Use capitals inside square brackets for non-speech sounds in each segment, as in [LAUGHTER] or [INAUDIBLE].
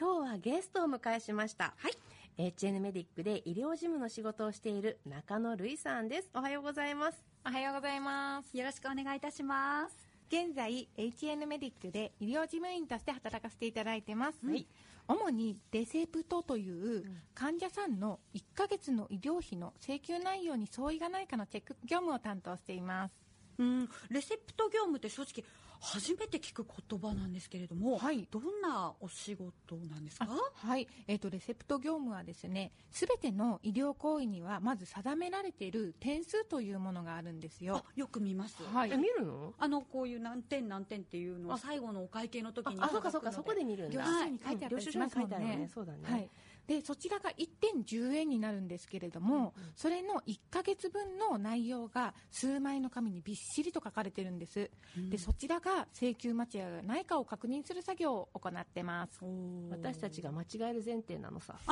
今日はゲストをお迎えしました。はい。HN メディックで医療事務の仕事をしている中野瑠衣さんです。おはようございます。おはようございます。よろしくお願いいたします。現在、HN メディックで医療事務員として働かせていただいてます。主にレセプトという患者さんの1ヶ月の医療費の請求内容に相違がないかのチェック業務を担当しています。うん、レセプト業務って正直初めて聞く言葉なんですけれども、はいどんなお仕事なんですか？はい、えっ、とレセプト業務はですね、すべての医療行為にはまず定められている点数というものがあるんですよあ。よく見ます。はいえ、見るの？あの、こういう何点何点っていうのはあ最後のお会計の時にあ、そうかそうか、そこで見るんだ。領収書に書いてあったりしますもん領収書に書いてあるねね。そうだね。はい。で、そちらが1点10円になるんですけれども、それの1ヶ月分の内容が数枚の紙にびっしりと書かれてるんです。で、そちらが請求間違いがないかを確認する作業を行ってます。私たちが間違える前提なのさ。[LAUGHS]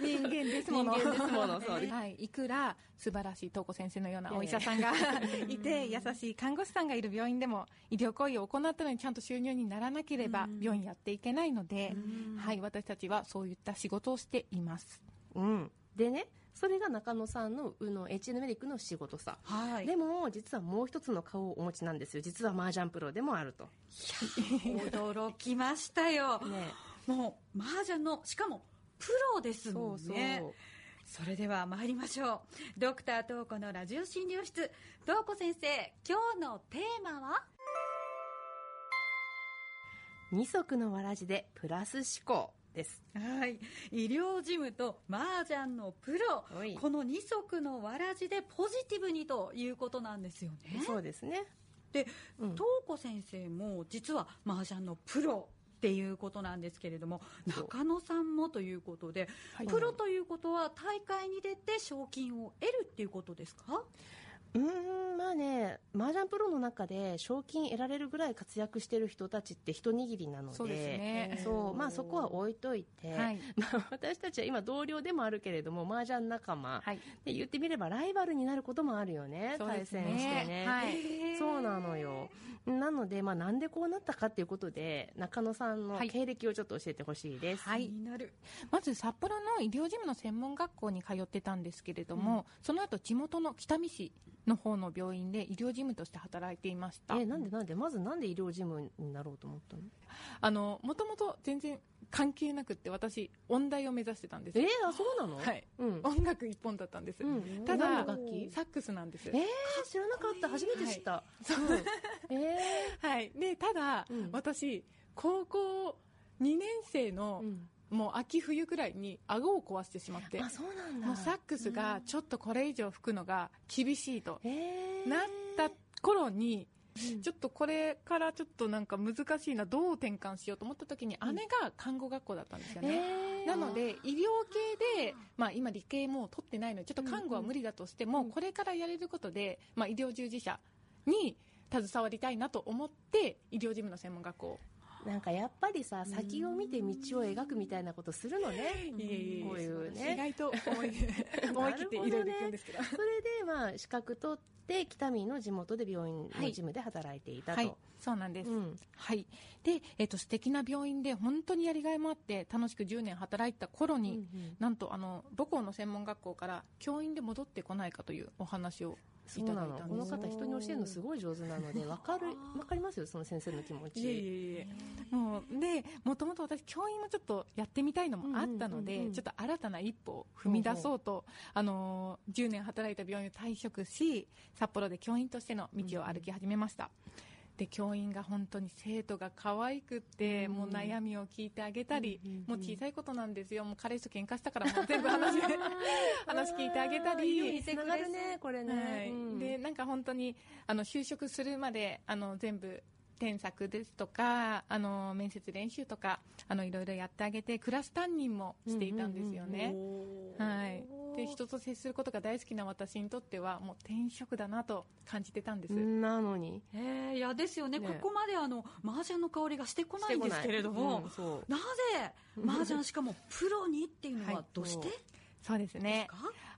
人間ですもの。人間ですもの [LAUGHS] はい。いくら素晴らしい東子先生のようなお医者さんが [LAUGHS] いて、優しい看護師さんがいる病院でも、医療行為を行ったのにちゃんと収入にならなければ、病院やっていけないので、はい。私たちはそういった仕事をしています。うん。でね、それが中野さんの、うの、HN メディックの仕事さ。はい。でも、実はもう一つの顔をお持ちなんですよ。実は麻雀プロでもあると。驚きましたよ。ねもう、麻雀の、しかも、プロですもんね。そうそうそれでは参りましょう。ドクター東子のラジオ診療室。東子先生、今日のテーマは？二足のわらじでプラス思考です。はい。医療事務と麻雀のプロ。この二足のわらじでポジティブにということなんですよね。そうですね。で、うん東子先生も実は麻雀のプロっていうことなんですけれども中野さんもということで、はいプロということは大会に出て賞金を得るっていうことですか？うーん、まあね、麻雀プロの中で賞金得られるぐらい活躍してる人たちって一握りなので、そうですねそうまあそこは置いといて、はい [LAUGHS] まあ私たちは今同僚でもあるけれども、麻雀仲間、はい。で言ってみればライバルになることもあるよね、ね戦してね。はいそうなのよ。なので、まあなんでこうなったかっていうことで、中野さんのはい経歴をちょっと教えてほしいです。はい気になるまず札幌の医療事務の専門学校に通ってたんですけれども、その後地元の北見市の方の病院で医療事務として働いていました。え、なんでなんで？まずなんで医療事務になろうと思ったの？あの、もともと全然関係なくって私、音大を目指してたんですえー、あ、そうなの？はい。うん。音楽一本だったんです。うんただ楽器？サックスなんです。えー、知らなかった。初めて知った。うんえはい。で、ただ、うん私、高校2年生の、うんもう秋冬くらいに顎を壊してしまってー、、あ、そうなんだ。もうサックスがちょっとこれ以上吹くのが厳しいとえー、なった頃に、うん。ちょっとこれからちょっとなんか難しいな、どう転換しようと思った時に姉が看護学校だったんですよね。えー、なので、医療系で、まあ今理系も取ってないので、ちょっと看護は無理だとしても、これからやれることで、まあ医療従事者に携わりたいなと思って、医療事務の専門学校をなんかやっぱりさ、先を見て道を描くみたいなことするのね。いえいえこういう意ね。外と思い [LAUGHS] 思い切っていろいろ行くんですけど。それで、まあ、資格取って、北見の地元で病院の事務で働いていたと。はい、そうなんです。うんはい。で、えっ、と、素敵な病院で本当にやりがいもあって、楽しく10年働いた頃に、うんうんなんと、あの、母校の専門学校から教員で戻ってこないかというお話をいたそうなの。だいたんです。この方、人に教えるのすごい上手なので、わかる、わかりますよ、その先生の気持ち。いえいえ。もう、で、もともと私、教員もちょっとやってみたいのもあったので、うんうんうんうんちょっと新たな一歩を踏み出そうと、あのー、10年働いた病院を退職し、札幌で教員としての道を歩き始めました。で、教員が本当に生徒が可愛くって、もう悩みを聞いてあげたり、もう小さいことなんですよ。もう彼氏と喧嘩したからもう [LAUGHS] 全部話、[LAUGHS] 話聞いてあげたり、つながるね、これね。はい。うん。でなんか本当にあの就職するまであの全部添削ですとかあの面接練習とかあのいろいろやってあげてクラス担任もしていたんですよね。はい、で人と接することが大好きな私にとってはもう転職だなと感じてたんです。なのに。えー、いやですよね。ね。ここまであの麻雀の香りがしてこないんですけれども、うんなぜ麻雀しかもプロにっていうのははいどうして？でそうですね。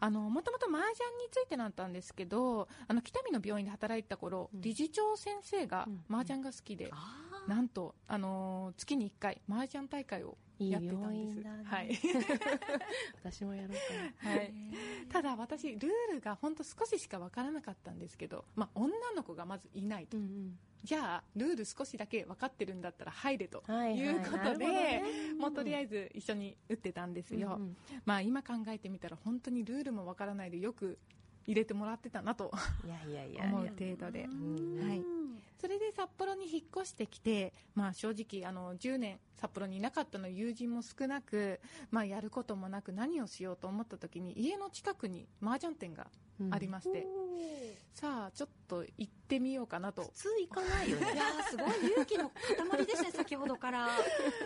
あのもともと麻雀についてだったんですけどあの北見の病院で働いてた頃、うん。理事長先生がうん麻雀が好きで、あなんと、あのー月に1回麻雀大会をやってたんです。病院だねはい。[LAUGHS] 私もやろうかな。はい、ただ私ルールが本当少ししか分からなかったんですけど、まあ、女の子がまずいないと、うんじゃあルール少しだけ分かってるんだったら入れと。うんはい。いうことなるほどで、ね。もうとりあえず一緒に打ってたんですよ、うんうん。まあ、今考えてみたら本当にルールも分からないでよく入れてもらってたなといやいやいや。思う程度で。ん。はい。それで札幌に引っ越してきて、まあ、正直あの10年札幌にいなかったの友人も少なく、まあ、やることもなく何をしようと思った時に家の近くに麻雀店がありまして、さあちょっと行ってみようかなと。普通行かないよね。[LAUGHS] いやーすごい勇気の塊ですね先ほどから。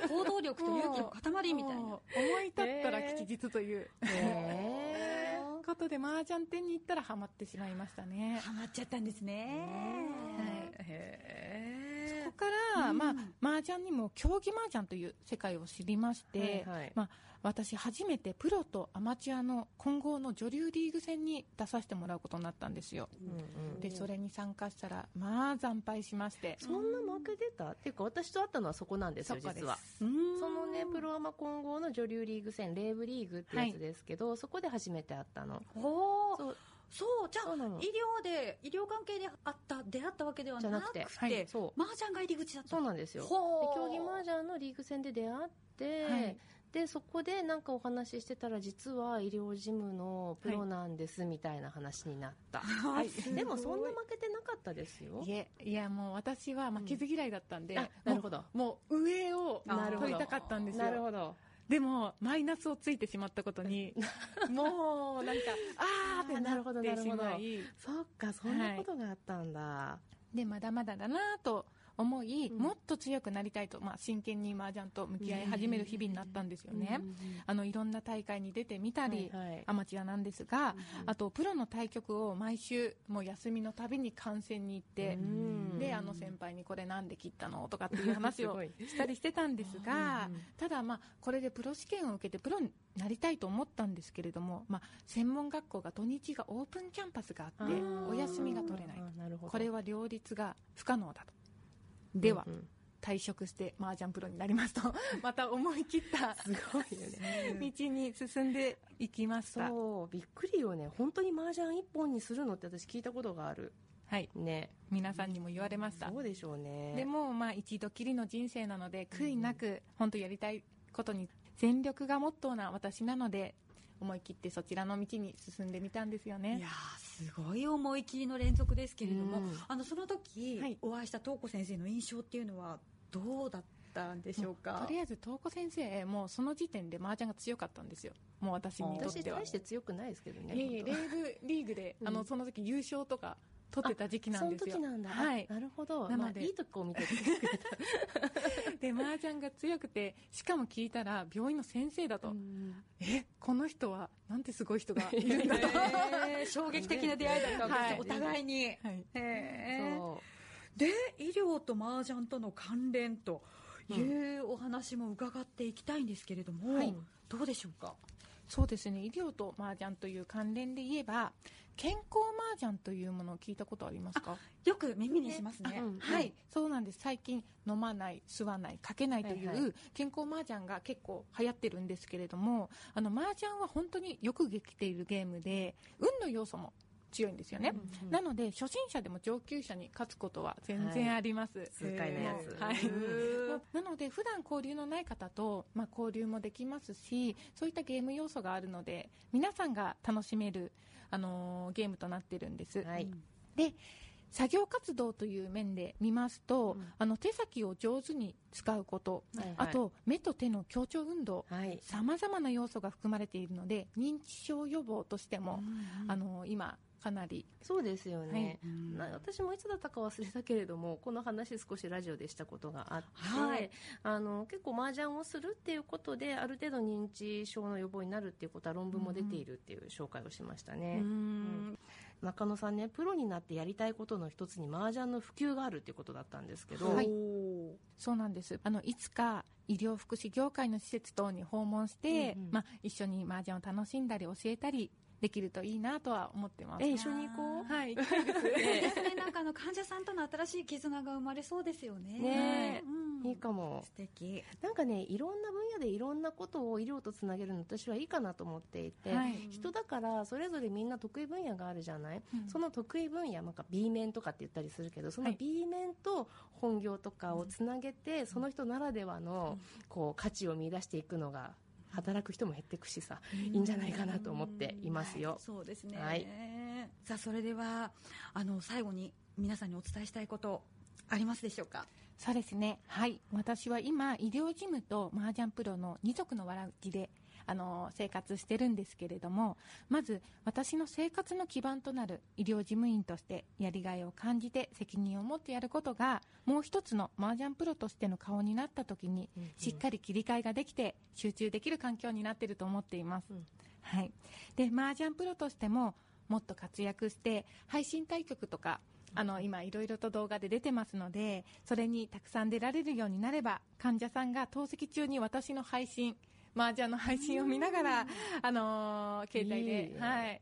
行動力と勇気の塊みたいな。思い立ったら吉日という、へことで麻雀店に行ったらハマってしまいましたね。ハマっちゃったんですね。へそこから、うん。まあ、麻雀にも競技麻雀という世界を知りまして、はいはい。まあ、私初めてプロとアマチュアの混合の女流リーグ戦に出させてもらうことになったんですよ。うんうんでそれに参加したらまあ惨敗しまして。そんな負けてたっていうか私と会ったのはそこなんですよ実は。うん。そのねプロアマ混合の女流リーグ戦レーブリーグってやつですけど、そこで初めて会ったの。おー。そうそうじゃあ医療で医療関係であった出会ったわけではなくてはいそう。麻雀が入り口だった。そうなんですよ。でほ競技麻雀のリーグ戦で出会って、はい。でそこでなんかお話ししてたら実は医療事務のプロなんですみたいな話になった、はい。でもそんな負けてなかったですよ。いやもう私は負けず嫌いだったんで、あなるほど。もう上を取りたかったんですよ。なるほどでもマイナスをついてしまったことに [LAUGHS] もうなんか [LAUGHS] あーってななるほどってしなるほどまいそっかそんなことがあったんだ、でまだまだだなと思い、うん。もっと強くなりたいと、まあ、真剣に麻雀と向き合い始める日々になったんですよね、あのいろんな大会に出てみたり、はいはい。アマチュアなんですが、うんあとプロの対局を毎週もう休みのたびに観戦に行って、うん。であの先輩にこれなんで切ったのとかっていう話をしたりしてたんですがただ、まあ、これでプロ試験を受けてプロになりたいと思ったんですけれども、まあ、専門学校が土日がオープンキャンパスがあってお休みが取れないこれは両立が不可能だと。では、うん。うん退職して麻雀プロになりますと [LAUGHS] また思い切ったすごいよね。[LAUGHS] 道に進んでいきましたそうびっくりよね。本当に麻雀一本にするのって私聞いたことがある。はい。ね。皆さんにも言われました。そうでしょうね。でも、まあ、一度きりの人生なので悔いなく本当やりたいことに全力がモットーな私なので思い切ってそちらの道に進んでみたんですよいねやーすごい思い切りの連続ですけれども、うん。あのその時、はい。お会いした東子先生の印象っていうのはどうだったんでしょうか？とりあえず東子先生もうその時点で麻雀が強かったんですよ。もう私にとっては。私大して強くないですけどねいえいえレ本ーブリーグで、うん。あのその時優勝とか取ってた時期当なんですよ。その時なんだ。はい。あなるほど。なので。まあいいとこを見てて [LAUGHS] で麻雀が強くてしかも聞いたら病院の先生だと、うんえこの人はなんてすごい人がいるんだと、へー [LAUGHS] 衝撃的な出会いだったわけです、はい。お互いに、はい。へーそで医療と麻雀との関連というお話も伺っていきたいんですけれども、はい。どうでしょうか？そうですね。医療と麻雀という関連で言えば健康麻雀というものを聞いたことありますか？よく耳にしますね、あうん。はい、そうなんです。最近飲まない吸わないかけないといはいはう健康麻雀が結構流行ってるんですけれどもあの麻雀は本当によくできているゲームで運の要素も強いんですよね、うんなので初心者でも上級者に勝つことは全然あります、痛快なやつ。はい。へなので普段交流のない方と、まあ、交流もできますしそういったゲーム要素があるので皆さんが楽しめる、あのーゲームとなってるんです、はい。で作業活動という面で見ますと、うん。あの手先を上手に使うこと、はいはい。あと目と手の協調運動はい。さまざまな要素が含まれているので認知症予防としても、あの今かなり。そうですよね、うんな私もいつだったか忘れたけれどもこの話少しラジオでしたことがあって、はい。あの結構麻雀をするっていうことである程度認知症の予防になるっていうことは論文も出ているっていう紹介をしましたね、うん。中野さんねプロになってやりたいことの一つに麻雀の普及があるっていうことだったんですけど、はい。そうなんです。あのいつか医療福祉業界の施設等に訪問して、うんうん。まあ、一緒に麻雀を楽しんだり教えたりできるといいなとは思ってます。え一緒に行こう？はい、行きたい。です。ですね、なんかあの患者さんとの新しい絆が生まれそうですよね。ねうん。いいかも。素敵。なんかねいろんな分野でいろんなことを医療とつなげるの私はいいかなと思っていて、はい。人だからそれぞれみんな得意分野があるじゃない、うん。その得意分野なんか B 面とかって言ったりするけどそのはい。B 面と本業とかをつなげて、その人ならではのこう価値を見出していくのが働く人も減っていくしさ、いいんじゃないかなと思っていますよ。はい。そうですね。はい。さあ、それでは、あの、最後に皆さんにお伝えしたいこと、ありますでしょうか？そうですね。はい。私は今、医療事務と麻雀プロの二足のわらじで、あの、生活してるんですけれども、まず、私の生活の基盤となる医療事務員として、やりがいを感じて責任を持ってやることが、もう一つの麻雀プロとしての顔になった時に、しっかり切り替えができて、集中できる環境になっていると思っています。うんはい。で、麻雀プロとしても、もっと活躍して、配信対局とか、あの、今、いろいろと動画で出てますので、それにたくさん出られるようになれば、患者さんが透析中に私の配信、麻雀の配信を見ながら、あのー携帯で、いいねはい、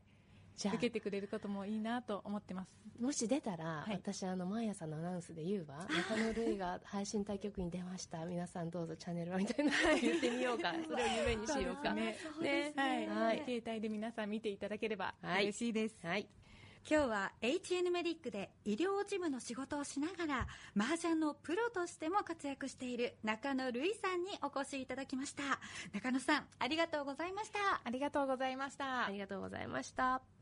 じゃ受けてくれることもいいなと思ってます。あもし出たら、はい。私あの毎朝のアナウンスで言うわ。中野るいが [LAUGHS] 配信対局に出ました。皆さんどうぞチャンネルはみたいな言ってみようか。[LAUGHS] それを夢にしようか。ねそうですはい、はい。携帯で皆さん見ていただければはい。嬉しいです。はい今日は HN メディックで医療事務の仕事をしながら麻雀のプロとしても活躍している中野瑠衣さんにお越しいただきました。中野さんありがとうございました。ありがとうございました。あ。りがとうございました